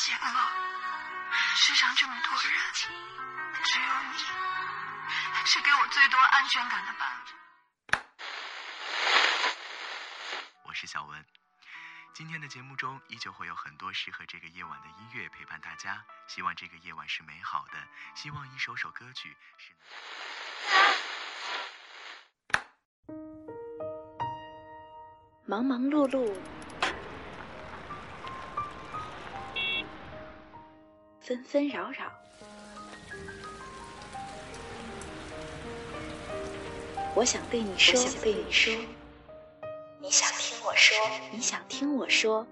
险了，世上这么多人，只有你是给我最多安全感的伴侣。我是小文，今天的节目中依旧会有很多适合这个夜晚的音乐陪伴大家。希望这个夜晚是美好的，希望一首首歌曲是。忙忙碌碌，纷纷扰扰。我想对你说想，对你说。你想听我说，你想听我说。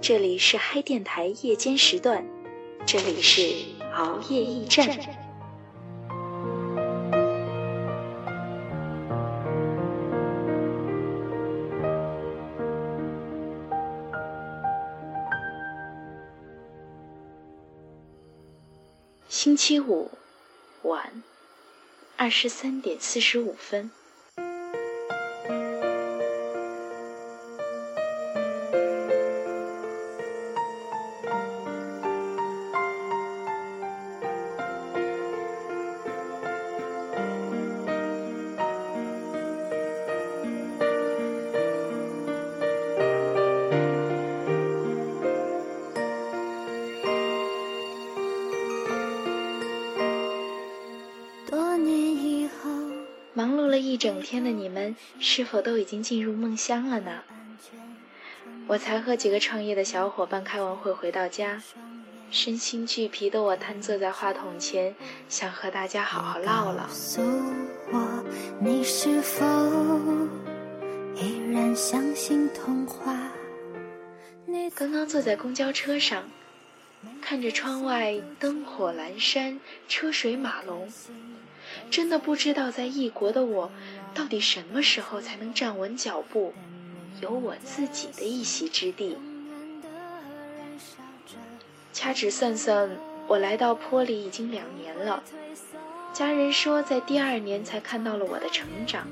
这里是嗨电台夜间时段，这里是熬夜驿站。期五晚二十三点四十五分。整天的你们是否都已经进入梦乡了呢？我才和几个创业的小伙伴开完会回到家，身心俱疲的我瘫坐在话筒前，想和大家好好唠唠。刚刚坐在公交车上，看着窗外灯火阑珊，车水马龙。真的不知道，在异国的我，到底什么时候才能站稳脚步，有我自己的一席之地？掐指算算，我来到坡里已经两年了。家人说，在第二年才看到了我的成长，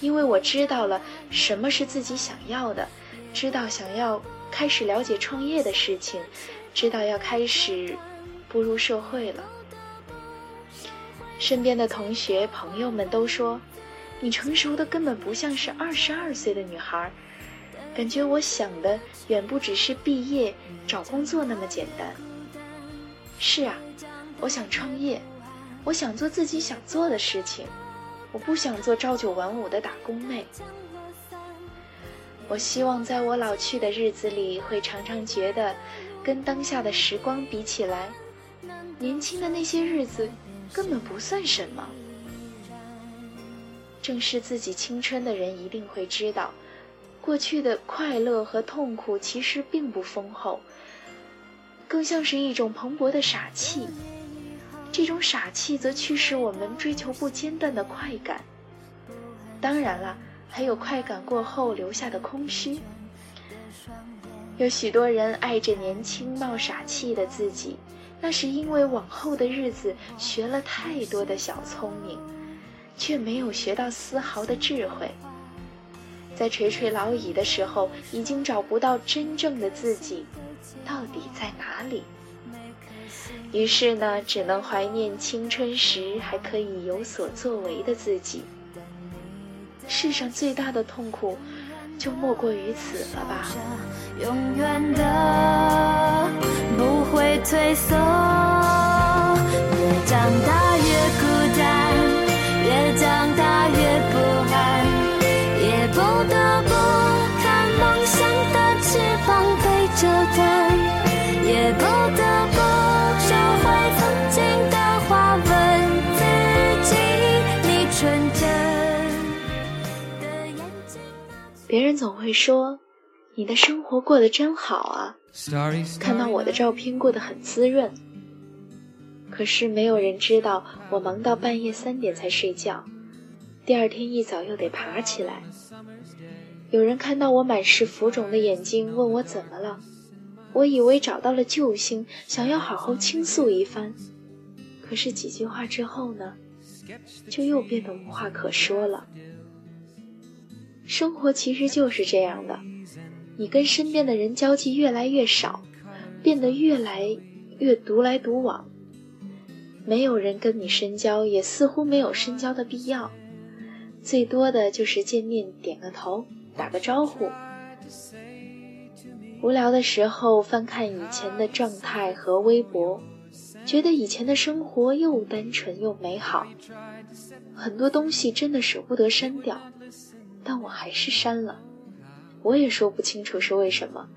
因为我知道了什么是自己想要的，知道想要开始了解创业的事情，知道要开始步入社会了。身边的同学朋友们都说，你成熟的根本不像是二十二岁的女孩，感觉我想的远不只是毕业找工作那么简单。是啊，我想创业，我想做自己想做的事情，我不想做朝九晚五的打工妹。我希望在我老去的日子里，会常常觉得，跟当下的时光比起来，年轻的那些日子。根本不算什么。正视自己青春的人一定会知道，过去的快乐和痛苦其实并不丰厚，更像是一种蓬勃的傻气。这种傻气则驱使我们追求不间断的快感。当然了，还有快感过后留下的空虚。有许多人爱着年轻冒傻气的自己。那是因为往后的日子学了太多的小聪明，却没有学到丝毫的智慧。在垂垂老矣的时候，已经找不到真正的自己到底在哪里。于是呢，只能怀念青春时还可以有所作为的自己。世上最大的痛苦，就莫过于此了吧。永远的。不退缩，越长大越孤单，越长大越不安，也不得不看梦想的翅膀被折断，也不得不收回曾经的话，问自己，你纯真的眼睛。别人总会说，你的生活过得真好啊。看到我的照片过得很滋润，可是没有人知道我忙到半夜三点才睡觉，第二天一早又得爬起来。有人看到我满是浮肿的眼睛，问我怎么了，我以为找到了救星，想要好好倾诉一番，可是几句话之后呢，就又变得无话可说了。生活其实就是这样的。你跟身边的人交际越来越少，变得越来越独来独往。没有人跟你深交，也似乎没有深交的必要。最多的就是见面点个头，打个招呼。无聊的时候翻看以前的状态和微博，觉得以前的生活又单纯又美好。很多东西真的舍不得删掉，但我还是删了。我也说不清楚是为什么，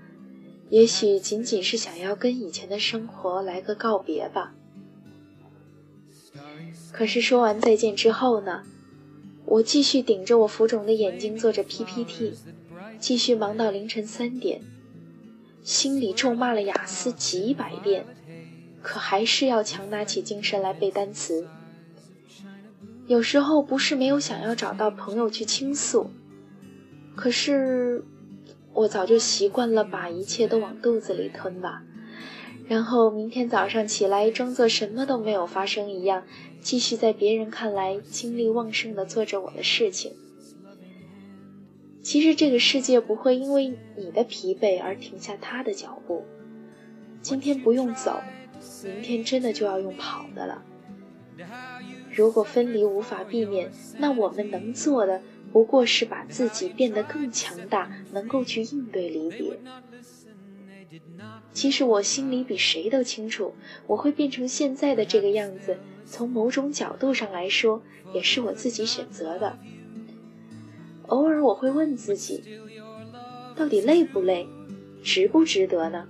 也许仅仅是想要跟以前的生活来个告别吧。可是说完再见之后呢？我继续顶着我浮肿的眼睛做着 PPT，继续忙到凌晨三点，心里咒骂了雅思几百遍，可还是要强拿起精神来背单词。有时候不是没有想要找到朋友去倾诉，可是我早就习惯了把一切都往肚子里吞吧。然后明天早上起来，装作什么都没有发生一样，继续在别人看来精力旺盛的做着我的事情。其实这个世界不会因为你的疲惫而停下他的脚步。今天不用走，明天真的就要用跑的了。如果分离无法避免，那我们能做的不过是把自己变得更强大，能够去应对离别。其实我心里比谁都清楚，我会变成现在的这个样子。从某种角度上来说，也是我自己选择的。偶尔我会问自己，到底累不累，值不值得呢？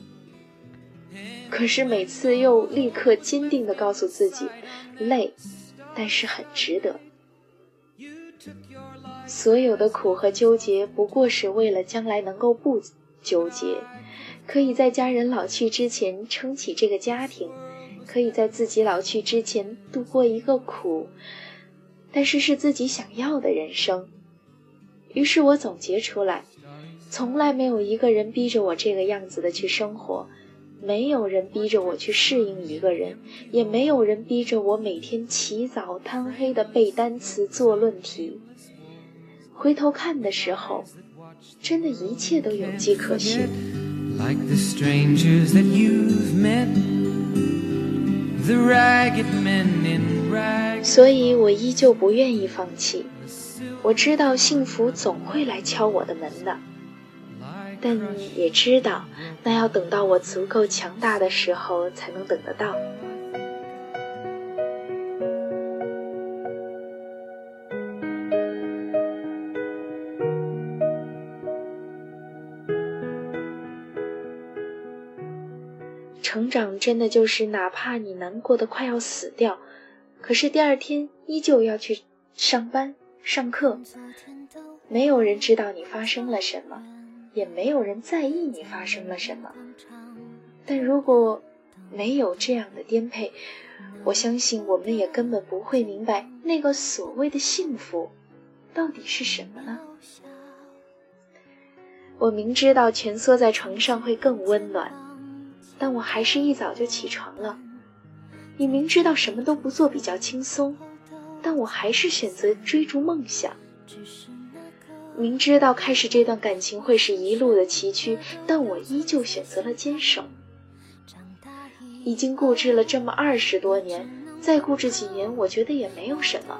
可是每次又立刻坚定地告诉自己，累，但是很值得。所有的苦和纠结，不过是为了将来能够不纠结。可以在家人老去之前撑起这个家庭，可以在自己老去之前度过一个苦，但是是自己想要的人生。于是我总结出来，从来没有一个人逼着我这个样子的去生活，没有人逼着我去适应一个人，也没有人逼着我每天起早贪黑的背单词做论题。回头看的时候，真的一切都有迹可循。like the strangers that you've met the ragged men in 所以我依旧不愿意放弃。我知道幸福总会来敲我的门的。但也知道那要等到我足够强大的时候才能等得到成长真的就是，哪怕你难过的快要死掉，可是第二天依旧要去上班、上课。没有人知道你发生了什么，也没有人在意你发生了什么。但如果没有这样的颠沛，我相信我们也根本不会明白那个所谓的幸福到底是什么呢？我明知道蜷缩在床上会更温暖。但我还是一早就起床了。你明知道什么都不做比较轻松，但我还是选择追逐梦想。明知道开始这段感情会是一路的崎岖，但我依旧选择了坚守。已经固执了这么二十多年，再固执几年，我觉得也没有什么。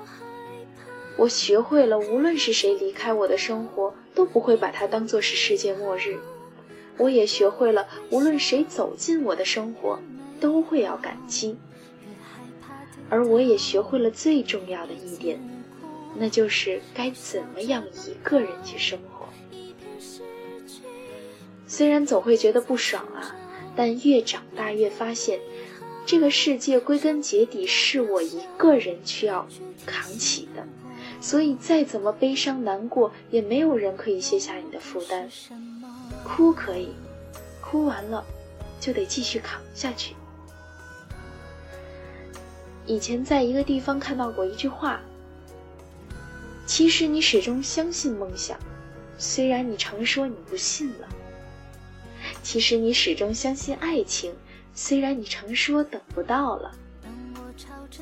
我学会了，无论是谁离开我的生活，都不会把它当做是世界末日。我也学会了，无论谁走进我的生活，都会要感激。而我也学会了最重要的一点，那就是该怎么样一个人去生活。虽然总会觉得不爽啊，但越长大越发现，这个世界归根结底是我一个人需要扛起的。所以再怎么悲伤难过，也没有人可以卸下你的负担。哭可以，哭完了就得继续扛下去。以前在一个地方看到过一句话：“其实你始终相信梦想，虽然你常说你不信了；其实你始终相信爱情，虽然你常说等不到了；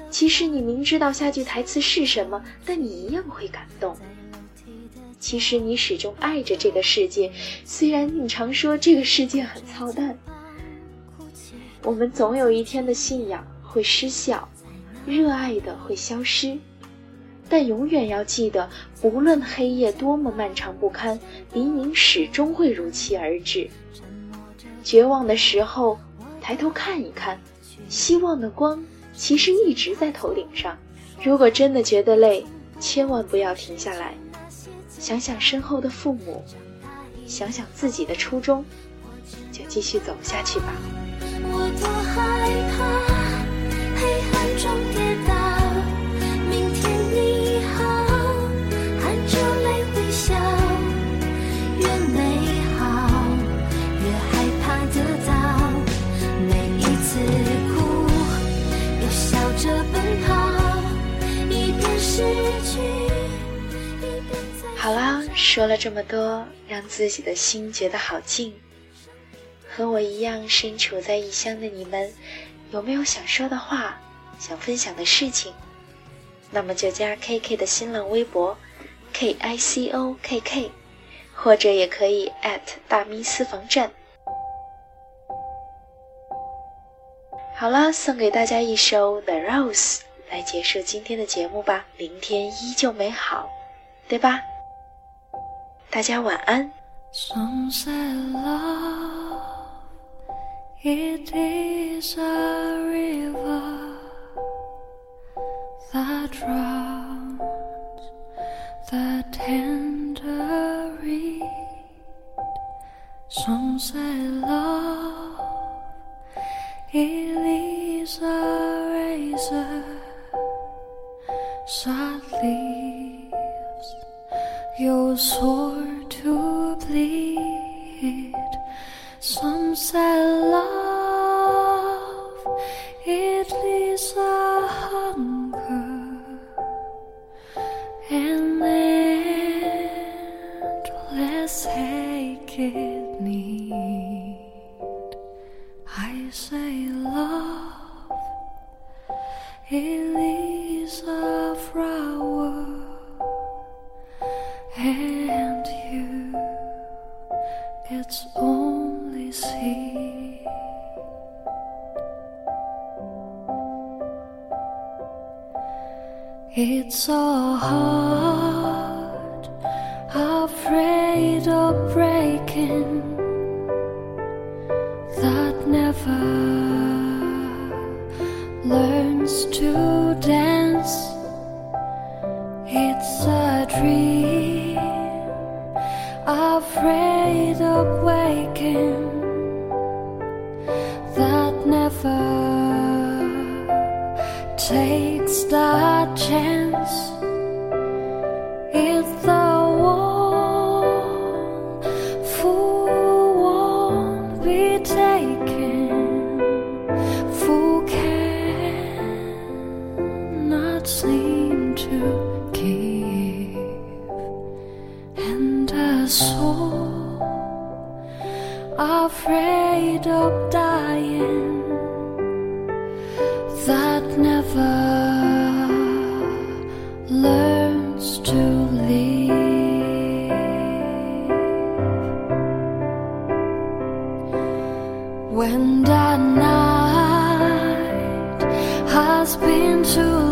其实你明知道下句台词是什么，但你一样会感动。”其实你始终爱着这个世界，虽然你常说这个世界很操蛋。我们总有一天的信仰会失效，热爱的会消失，但永远要记得，不论黑夜多么漫长不堪，黎明始终会如期而至。绝望的时候，抬头看一看，希望的光其实一直在头顶上。如果真的觉得累，千万不要停下来，想想身后的父母，想想自己的初衷，就继续走下去吧。我多害怕黑暗中跌倒，说了这么多，让自己的心觉得好静。和我一样身处在异乡的你们，有没有想说的话、想分享的事情？那么就加 KK 的新浪微博 K I C O K K，或者也可以大咪私房站。好了，送给大家一首 The Rose 来结束今天的节目吧。明天依旧美好，对吧？大家晚安。It is a river that drowns the tender reed. Some say love, it is a razor that leaves your sore Love, it leaves a flower and you, it's only seed. It's afraid of breaking that never learns to dance. It's a dream afraid of waking that never takes the chance. It's the one who won't be taken, When the night has been too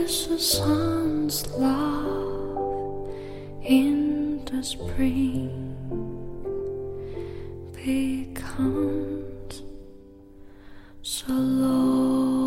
with the sun's love in the spring becomes so long.